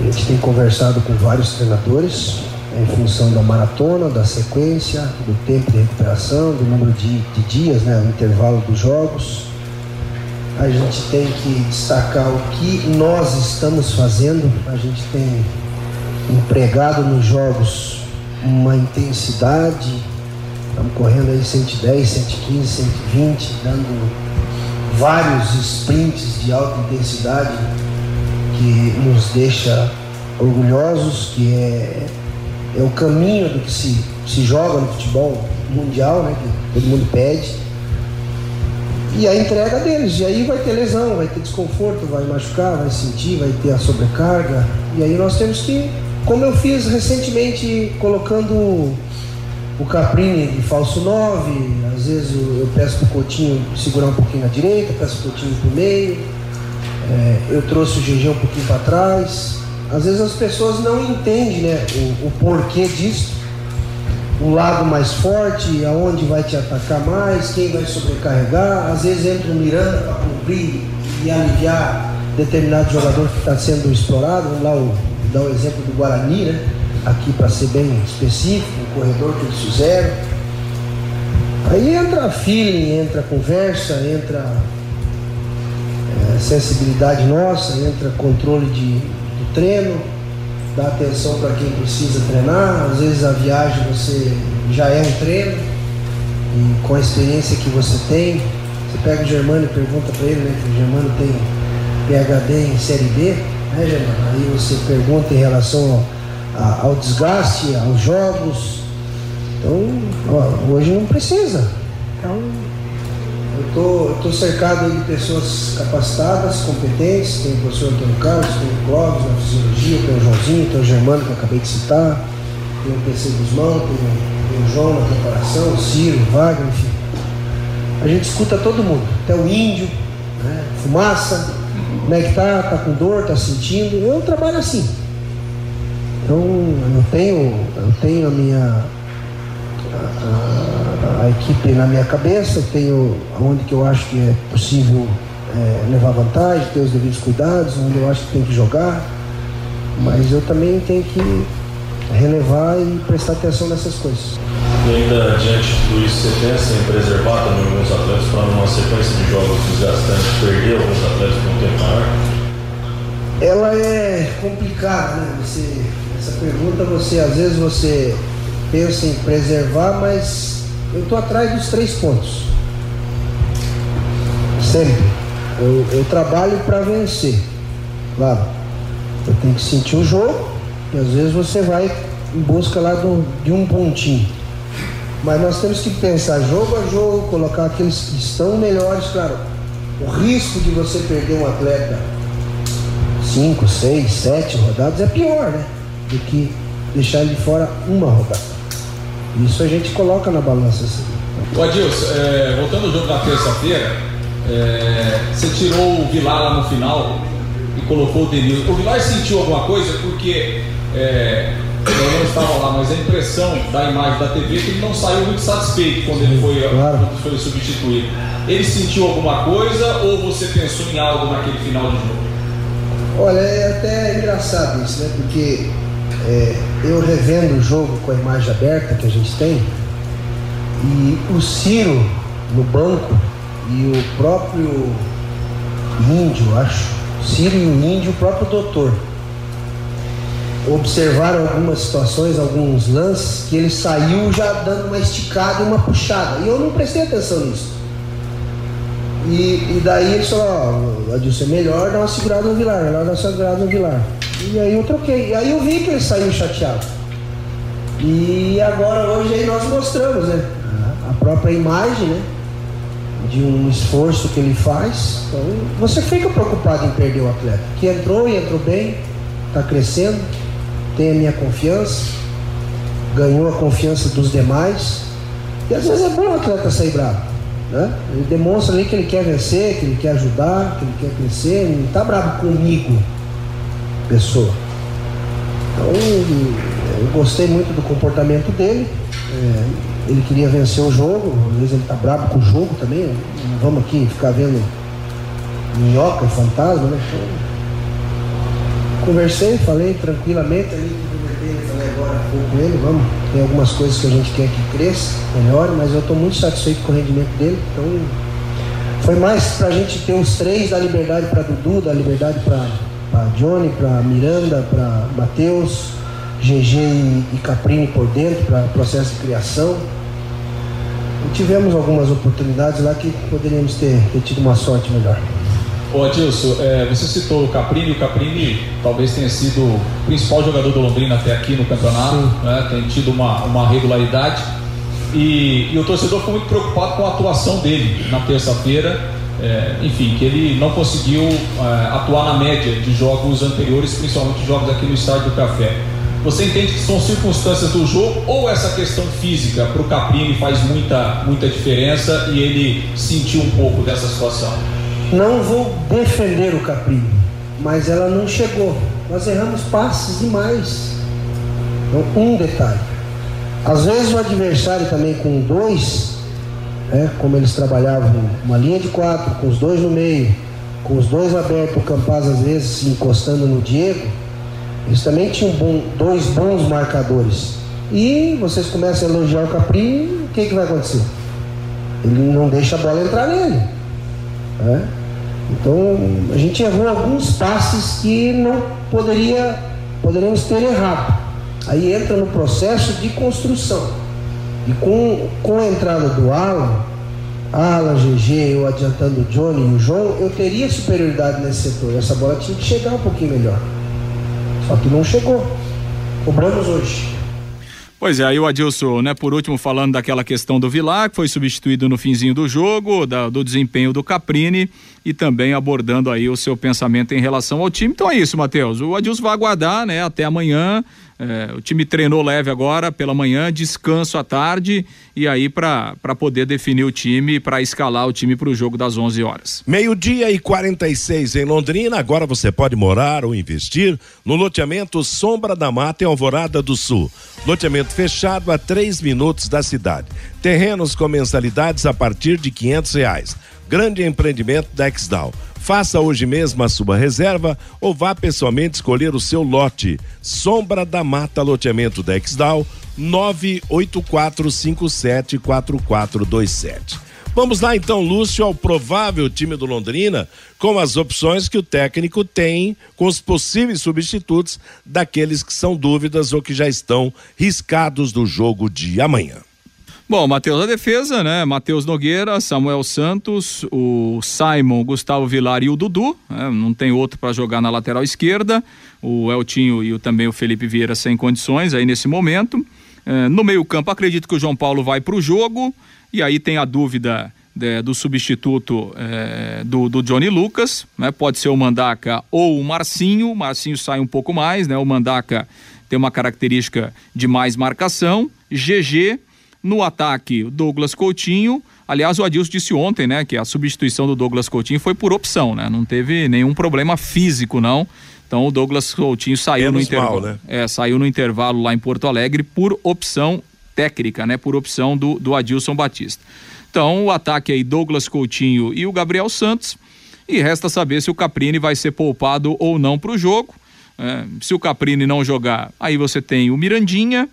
A gente tem conversado com vários treinadores em função da maratona, da sequência, do tempo de recuperação, do número de, de dias, né, o intervalo dos jogos a gente tem que destacar o que nós estamos fazendo. A gente tem empregado nos jogos uma intensidade, estamos correndo aí 110, 115, 120, dando vários sprints de alta intensidade que nos deixa orgulhosos, que é, é o caminho do que se, se joga no futebol mundial, né, que todo mundo pede e a entrega deles. E aí vai ter lesão, vai ter desconforto, vai machucar, vai sentir, vai ter a sobrecarga. E aí nós temos que, como eu fiz recentemente, colocando o Caprini de falso 9, às vezes eu, peço para o Coutinho segurar um pouquinho na direita, peço o Coutinho para o meio, é, eu trouxe o GG um pouquinho para trás. Às vezes as pessoas não entendem né, o, o porquê disso um lado mais forte, aonde vai te atacar mais, quem vai sobrecarregar. Às vezes entra um Miranda para cumprir e aliviar determinado jogador que está sendo explorado. Vamos lá o, dar o exemplo do Guarani, né? aqui para ser bem específico, o corredor que eles fizeram. Aí entra feeling, entra conversa, entra é, sensibilidade nossa, entra controle de, do treino dar atenção para quem precisa treinar. Às vezes a viagem você já é um treino e com a experiência que você tem, você pega o Germano e pergunta para ele, né? Que o Germano tem PhD em Série B, né, Germano? Aí você pergunta em relação ao, a, ao desgaste, aos jogos. Então, ó, hoje não precisa. Então, eu tô cercado de pessoas capacitadas, competentes, tem o professor Antônio Carlos, tem o Clóvis na fisiologia, tem o Joãozinho, tem o Germano que eu acabei de citar, tem o PC Guzmão, tem tem o João na preparação, o Ciro, o Wagner, enfim. A gente escuta todo mundo, até o índio, né? fumaça, como é que tá, tá com dor, tá sentindo. Eu trabalho assim. Então eu tenho, eu tenho a minha. A, a, a equipe na minha cabeça, tenho onde que eu acho que é possível é, levar vantagem, ter os devidos cuidados, onde eu acho que tem que jogar, mas eu também tenho que relevar e prestar atenção nessas coisas. E ainda diante do isso, você pensa em preservar também alguns atletas para numa sequência de jogos desgastantes perder alguns atletas por um tempo maior? Ela é complicada, né? Você, essa pergunta, você às vezes você pensa em preservar, mas eu estou atrás dos três pontos. Sempre. Eu, eu trabalho para vencer. Claro. Eu tenho que sentir o jogo e às vezes você vai em busca lá do, de um pontinho. Mas nós temos que pensar jogo a jogo, colocar aqueles que estão melhores, claro. O risco de você perder um atleta cinco, seis, sete rodadas é pior, né? Do que deixar ele fora uma rodada. Isso a gente coloca na balança assim. O Adilson, é, voltando ao jogo da terça-feira, é, você tirou o Vilar lá no final e colocou o Denilson. O Vilar sentiu alguma coisa porque é, eu não estava lá, mas a impressão da imagem da TV é que ele não saiu muito satisfeito quando ele foi, claro. quando foi substituído. Ele sentiu alguma coisa ou você pensou em algo naquele final de jogo? Olha, é até engraçado isso, né? Porque é, eu revendo o jogo com a imagem aberta que a gente tem, e o Ciro no banco e o próprio Índio, acho, Ciro e o Índio, o próprio doutor, observaram algumas situações, alguns lances, que ele saiu já dando uma esticada e uma puxada. E eu não prestei atenção nisso. E, e daí ele falou, ó, Adilson, é melhor dar uma segurada no Vilar, melhor dar uma segurada no Vilar. E aí eu troquei. E aí eu vi que ele saiu chateado. E agora hoje aí nós mostramos, né? A própria imagem, né? De um esforço que ele faz. Então você fica preocupado em perder o atleta. Que entrou e entrou bem, está crescendo, tem a minha confiança, ganhou a confiança dos demais. E às vezes é bom o atleta sair bravo. Né? Ele demonstra ali que ele quer vencer, que ele quer ajudar, que ele quer crescer, ele não está bravo comigo, pessoa. Então, eu gostei muito do comportamento dele. É, ele queria vencer o jogo, às vezes ele está bravo com o jogo também. Não vamos aqui ficar vendo minhoca, fantasma, né? Conversei, falei tranquilamente ali agora com ele, vamos. Tem algumas coisas que a gente quer que cresça, melhore, mas eu estou muito satisfeito com o rendimento dele. Então, foi mais para a gente ter os três da liberdade para Dudu, da liberdade para Johnny, para Miranda, para Matheus, GG e, e Caprini por dentro, para processo de criação. E tivemos algumas oportunidades lá que poderíamos ter, ter tido uma sorte melhor. Ô Adilson, é, você citou o Caprini, o Caprini talvez tenha sido o principal jogador do Londrina até aqui no campeonato, né, tem tido uma, uma regularidade. E, e, o torcedor ficou muito preocupado com a atuação dele na terça-feira, é, enfim, que ele não conseguiu é, atuar na média de jogos anteriores, principalmente jogos aqui no Estádio do Café. Você entende que são circunstâncias do jogo ou essa questão física para o Caprini faz muita, muita diferença e ele sentiu um pouco dessa situação? Não vou defender o Capri, mas ela não chegou. Nós erramos passes demais. Então, um detalhe. Às vezes o adversário também com dois, né, como eles trabalhavam uma linha de quatro, com os dois no meio, com os dois abertos, o Campaz às vezes encostando no Diego, eles também tinham bom, dois bons marcadores. E vocês começam a elogiar o Capri, o que, que vai acontecer? Ele não deixa a bola entrar nele. Né? Então a gente errou alguns passes que não poderia, poderíamos ter errado. Aí entra no processo de construção. E com, com a entrada do Alan, Alan, GG, eu adiantando o Johnny e o João, eu teria superioridade nesse setor. Essa bola tinha que chegar um pouquinho melhor. Só que não chegou. Cobramos hoje. Pois é, aí o Adilson, né, por último, falando daquela questão do Vilar, que foi substituído no finzinho do jogo, da, do desempenho do Caprini e também abordando aí o seu pensamento em relação ao time. Então é isso, Matheus. O Adilson vai aguardar, né, até amanhã É, o time treinou leve agora pela manhã, descanso à tarde e aí para poder definir o time, para escalar o time para o jogo das 11 horas. Meio-dia e 46 em Londrina. Agora você pode morar ou investir no loteamento Sombra da Mata em Alvorada do Sul. Loteamento fechado a três minutos da cidade. Terrenos com mensalidades a partir de quinhentos reais. Grande empreendimento da Exdal. Faça hoje mesmo a sua reserva ou vá pessoalmente escolher o seu lote. Sombra da Mata Loteamento da Exdal 984574427. Vamos lá então, Lúcio, ao provável time do Londrina, com as opções que o técnico tem com os possíveis substitutos daqueles que são dúvidas ou que já estão riscados do jogo de amanhã. Bom, Matheus a defesa, né? Matheus Nogueira, Samuel Santos, o Simon, Gustavo Vilar e o Dudu. Né? Não tem outro para jogar na lateral esquerda. O Eltinho e o, também o Felipe Vieira sem condições aí nesse momento. É, no meio-campo, acredito que o João Paulo vai para o jogo. E aí tem a dúvida de, do substituto é, do, do, Johnny Lucas, né? Pode ser o Mandaca ou o Marcinho. O Marcinho sai um pouco mais, né? O Mandaca tem uma característica de mais marcação. GG no ataque, Douglas Coutinho. Aliás, o Adilson disse ontem, né, que a substituição do Douglas Coutinho foi por opção, né? Não teve nenhum problema físico, não. Então o Douglas Coutinho saiu Menos no intervalo. Mal, né? É, saiu no intervalo lá em Porto Alegre por opção técnica, né? Por opção do, do Adilson Batista. Então o ataque aí, Douglas Coutinho e o Gabriel Santos. E resta saber se o Caprini vai ser poupado ou não para o jogo. É, se o Caprini não jogar, aí você tem o Mirandinha,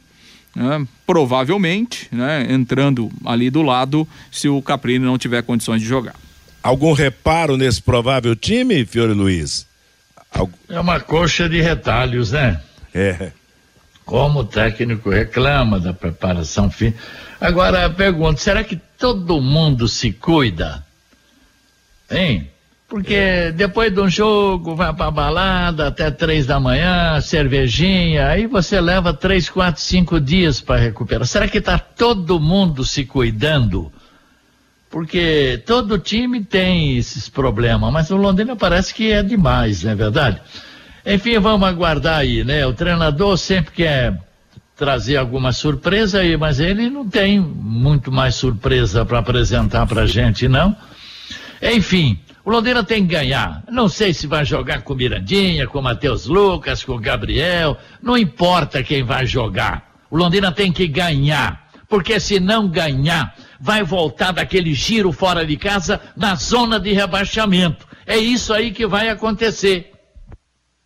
né, provavelmente, né, entrando ali do lado, se o Caprini não tiver condições de jogar. Algum reparo nesse provável time, Fiore Luiz? É uma coxa de retalhos, né? É. Como o técnico reclama da preparação física. Agora, eu pergunto, será que todo mundo se cuida? Hein? Porque depois de um jogo, vai pra balada até três da manhã, cervejinha, aí você leva três, quatro, cinco dias para recuperar. Será que tá todo mundo se cuidando? Porque todo time tem esses problemas, mas o Londrina parece que é demais, não é verdade? Enfim, vamos aguardar aí, né? O treinador sempre quer trazer alguma surpresa aí, mas ele não tem muito mais surpresa para apresentar pra gente, não. Enfim, o Londrina tem que ganhar. Não sei se vai jogar com Mirandinha, com Matheus Lucas, com Gabriel. Não importa quem vai jogar. O Londrina tem que ganhar. Porque se não ganhar, vai voltar daquele giro fora de casa na zona de rebaixamento. É isso aí que vai acontecer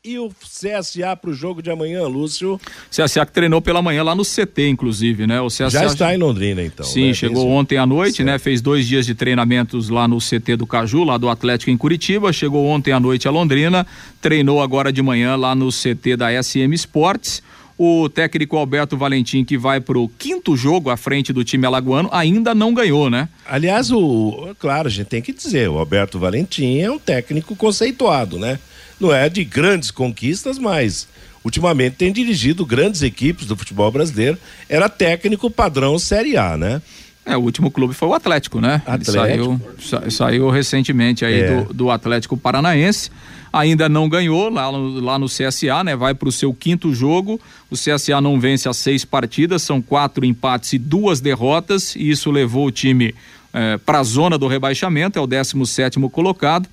e o CSA para o jogo de amanhã, Lúcio? CSA que treinou pela manhã lá no CT, inclusive, né? O CSA já está em Londrina, então. Sim, né? chegou ontem à noite, certo. né? Fez dois dias de treinamentos lá no CT do Caju, lá do Atlético em Curitiba. Chegou ontem à noite a Londrina, treinou agora de manhã lá no CT da SM Sports. O técnico Alberto Valentim, que vai para o quinto jogo à frente do time alagoano, ainda não ganhou, né? Aliás, o claro, a gente tem que dizer, o Alberto Valentim é um técnico conceituado, né? Não é de grandes conquistas, mas ultimamente tem dirigido grandes equipes do futebol brasileiro. Era técnico padrão Série A, né? É, o último clube foi o Atlético, né? Atlético. Saiu, sa, saiu recentemente aí é. do, do, Atlético Paranaense. Ainda não ganhou lá no, lá no CSA, né? Vai para o seu quinto jogo. O CSA não vence as seis partidas, são quatro empates e duas derrotas. E isso levou o time eh, para a zona do rebaixamento, é o 17 sétimo colocado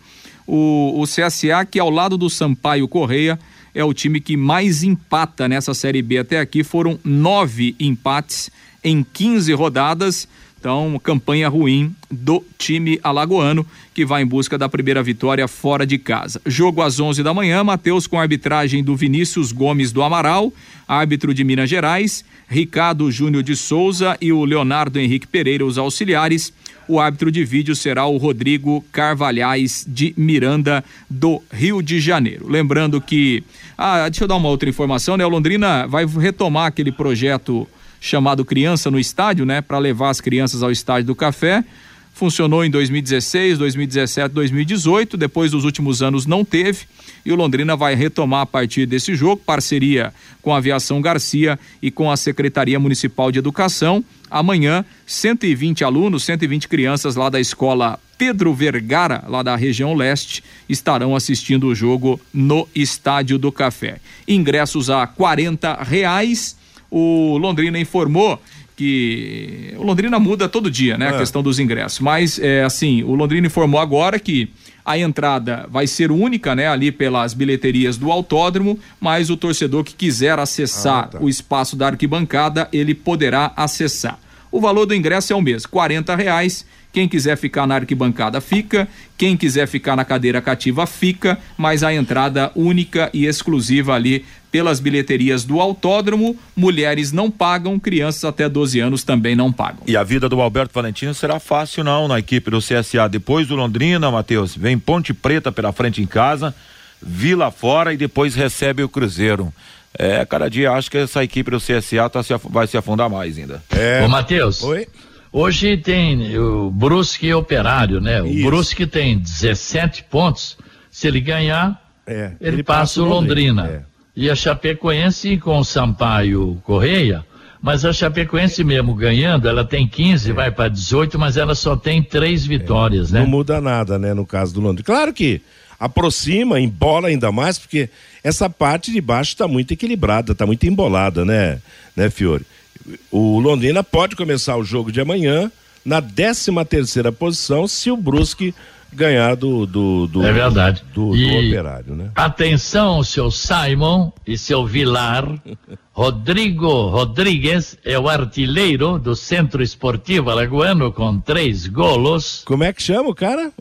o, o CSA, que ao lado do Sampaio Correia, é o time que mais empata nessa Série B até aqui. Foram nove empates em 15 rodadas. Então, campanha ruim do time alagoano, que vai em busca da primeira vitória fora de casa. Jogo às 11 da manhã, Matheus com arbitragem do Vinícius Gomes do Amaral, árbitro de Minas Gerais, Ricardo Júnior de Souza e o Leonardo Henrique Pereira, os auxiliares. O árbitro de vídeo será o Rodrigo Carvalhais de Miranda, do Rio de Janeiro. Lembrando que. Ah, deixa eu dar uma outra informação, né? O Londrina vai retomar aquele projeto chamado Criança no Estádio, né? Para levar as crianças ao Estádio do Café. Funcionou em 2016, 2017, 2018. Depois dos últimos anos não teve. E o Londrina vai retomar a partir desse jogo, parceria com a Aviação Garcia e com a Secretaria Municipal de Educação Amanhã, 120 alunos, 120 crianças lá da escola Pedro Vergara, lá da região leste, estarão assistindo o jogo no Estádio do Café. Ingressos a 40 reais. O Londrina informou que o Londrina muda todo dia, né? É. A questão dos ingressos. Mas, é, assim, o Londrina informou agora que a entrada vai ser única, né? Ali pelas bilheterias do autódromo, mas o torcedor que quiser acessar ah, tá. o espaço da arquibancada, ele poderá acessar. O valor do ingresso é o mesmo, quarenta reais quem quiser ficar na arquibancada fica, quem quiser ficar na cadeira cativa fica, mas a entrada única e exclusiva ali pelas bilheterias do autódromo, mulheres não pagam, crianças até 12 anos também não pagam. E a vida do Alberto Valentino será fácil não na equipe do CSA depois do Londrina, Matheus, vem Ponte Preta pela frente em casa, Vila fora e depois recebe o Cruzeiro. É, cada dia acho que essa equipe do CSA tá se, vai se afundar mais ainda. É. Ô, Matheus. Oi. Hoje tem o Brusque Operário, né? Isso. O Brusque tem 17 pontos. Se ele ganhar, é, ele, ele, passa, passa o Londrina. Londrina. É. E a Chapecoense com o Sampaio Correia, mas a Chapecoense mesmo ganhando, ela tem 15, é. vai para 18, mas ela só tem três vitórias, né? Não muda nada, né, no caso do Londrina. Claro que aproxima, embola ainda mais, porque essa parte de baixo está muito equilibrada, está muito embolada, né, né, Fiore? o Londrina pode começar o jogo de amanhã na 13 terceira posição se o Brusque ganhar do, do, do é verdade do, do operário, né? Atenção, seu Simon e seu Vilar. <laughs> Rodrigo Rodrigues é o artilheiro do Centro Esportivo Alagoano com três golos. Como é que chama o cara?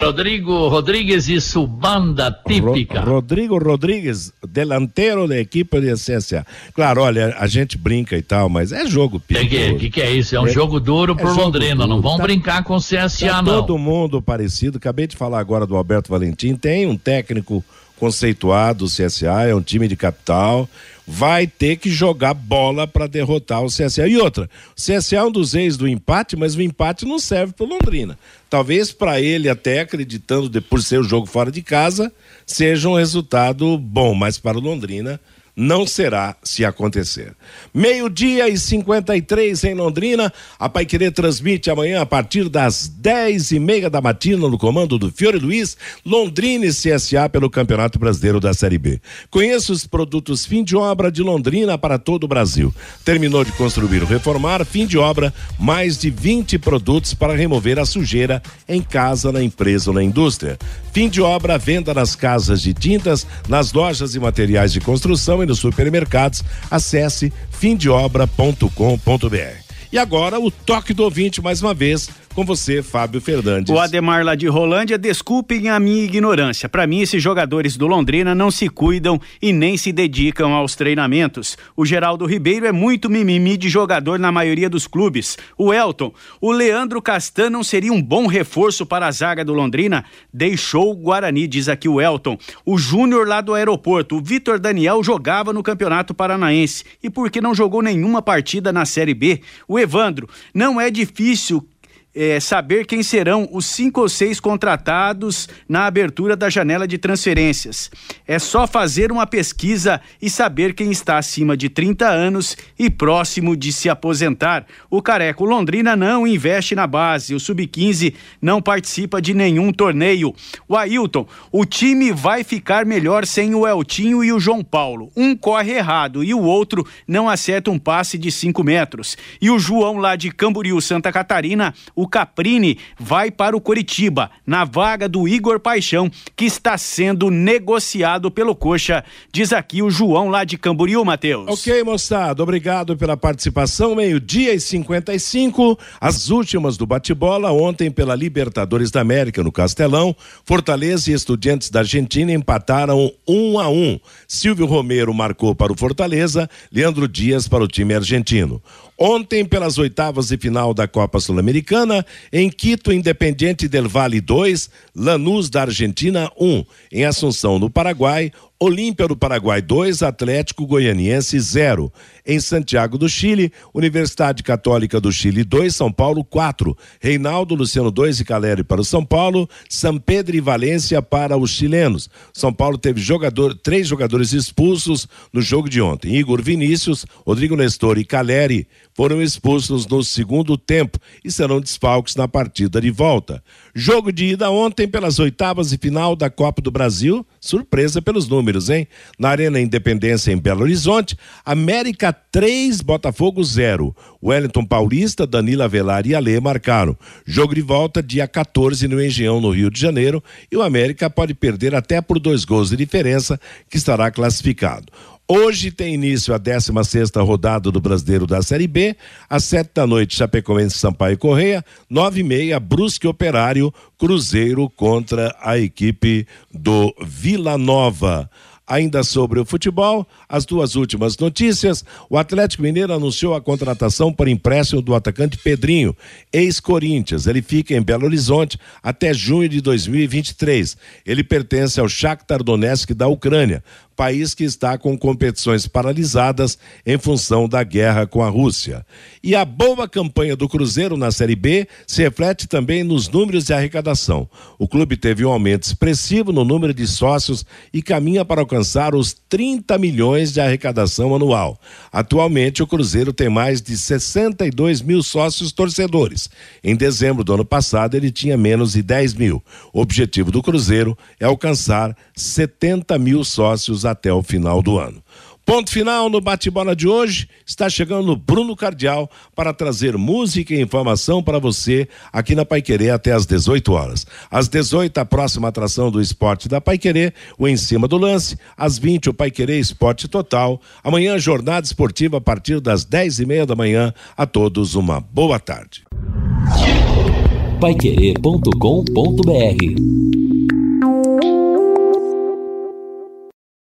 Rodrigo Rodrigues e sua banda típica. Ro Rodrigo Rodrigues, delantero da equipe de CSA. Claro, olha, a gente brinca e tal, mas é jogo O que, que, que, é isso? É um é, jogo duro é pro é Londrina. Duro. Não vão tá, brincar com o CSA, tá não. Todo mundo parecido. Acabei de falar agora do Alberto Valentim. Tem um técnico conceituado, o CSA, é um time de capital vai ter que jogar bola para derrotar o CSA. E outra, o CSA é um dos ex do empate, mas o empate não serve para Londrina. Talvez para ele, até acreditando de, por ser o jogo fora de casa, seja um resultado bom, mas para o Londrina não será se acontecer. Meio-dia e 53 em Londrina. A Pai Querer transmite amanhã a partir das 10 e meia da matina no comando do Fiore Luiz, Londrina e CSA pelo Campeonato Brasileiro da Série B. Conheça os produtos fim de obra de Londrina para todo o Brasil. Terminou de construir ou reformar, fim de obra, mais de 20 produtos para remover a sujeira em casa, na empresa ou na indústria. Fim de obra, venda nas casas de tintas, nas lojas e materiais de construção e nos supermercados. Acesse fimdeobra.com.br. E agora o toque do ouvinte mais uma vez com você, Fábio Fernandes. O Ademar lá de Rolândia, desculpem a minha ignorância. Para mim, esses jogadores do Londrina não se cuidam e nem se dedicam aos treinamentos. O Geraldo Ribeiro é muito mimimi de jogador na maioria dos clubes. O Elton, o Leandro Castan não seria um bom reforço para a zaga do Londrina? Deixou o Guarani, diz aqui o Elton. O Júnior lá do aeroporto, o Vitor Daniel jogava no Campeonato Paranaense. E por que não jogou nenhuma partida na Série B? O Evandro, não é difícil é, saber quem serão os cinco ou seis contratados na abertura da janela de transferências. É só fazer uma pesquisa e saber quem está acima de 30 anos e próximo de se aposentar. O Careco Londrina não investe na base, o Sub-15 não participa de nenhum torneio. O Ailton, o time vai ficar melhor sem o Eltinho e o João Paulo. Um corre errado e o outro não acerta um passe de 5 metros. E o João lá de Camboriú, Santa Catarina, o o Caprini vai para o Coritiba, na vaga do Igor Paixão, que está sendo negociado pelo Coxa. Diz aqui o João lá de Camboriú, Matheus. Ok, moçada, obrigado pela participação. Meio-dia e 55, as últimas do bate-bola ontem pela Libertadores da América no Castelão. Fortaleza e Estudiantes da Argentina empataram um a um. Silvio Romero marcou para o Fortaleza, Leandro Dias para o time argentino. Ontem, pelas oitavas de final da Copa Sul-Americana, em Quito, Independiente del Valle 2, Lanús da Argentina 1. Em Assunção, no Paraguai, Olímpia do Paraguai 2, Atlético Goianiense 0. Em Santiago do Chile, Universidade Católica do Chile 2, São Paulo 4. Reinaldo, Luciano 2 e Caleri para o São Paulo, São Pedro e Valência para os chilenos. São Paulo teve jogador, três jogadores expulsos no jogo de ontem. Igor Vinícius, Rodrigo Nestor e Caleri foram expulsos no segundo tempo e serão desfalques na partida de volta. Jogo de ida ontem pelas oitavas e final da Copa do Brasil, surpresa pelos números, hein? Na Arena Independência em Belo Horizonte, América 3, Botafogo 0. Wellington Paulista, Danila Velar e Alê marcaram. Jogo de volta dia 14 no Engenhão, no Rio de Janeiro, e o América pode perder até por dois gols de diferença, que estará classificado. Hoje tem início a 16 rodada do Brasileiro da Série B. Às sete da noite, Chapecoense, Sampaio Correia. Nove e meia, Brusque Operário, Cruzeiro contra a equipe do Vila Nova. Ainda sobre o futebol, as duas últimas notícias. O Atlético Mineiro anunciou a contratação por empréstimo do atacante Pedrinho, ex-Corinthians. Ele fica em Belo Horizonte até junho de 2023. Ele pertence ao Shakhtar Donetsk da Ucrânia país que está com competições paralisadas em função da guerra com a Rússia. E a boa campanha do Cruzeiro na Série B se reflete também nos números de arrecadação. O clube teve um aumento expressivo no número de sócios e caminha para alcançar os 30 milhões de arrecadação anual. Atualmente, o Cruzeiro tem mais de 62 mil sócios torcedores. Em dezembro do ano passado, ele tinha menos de 10 mil. O objetivo do Cruzeiro é alcançar 70 mil sócios até o final do ano. Ponto final no bate-bola de hoje. Está chegando Bruno Cardial para trazer música e informação para você aqui na Paiquerê até às 18 horas. Às 18, a próxima atração do esporte da Paiquerê, o Em Cima do Lance. Às 20, o Paiquerê Esporte Total. Amanhã, jornada esportiva a partir das 10 e meia da manhã. A todos, uma boa tarde. Paiquerê.com.br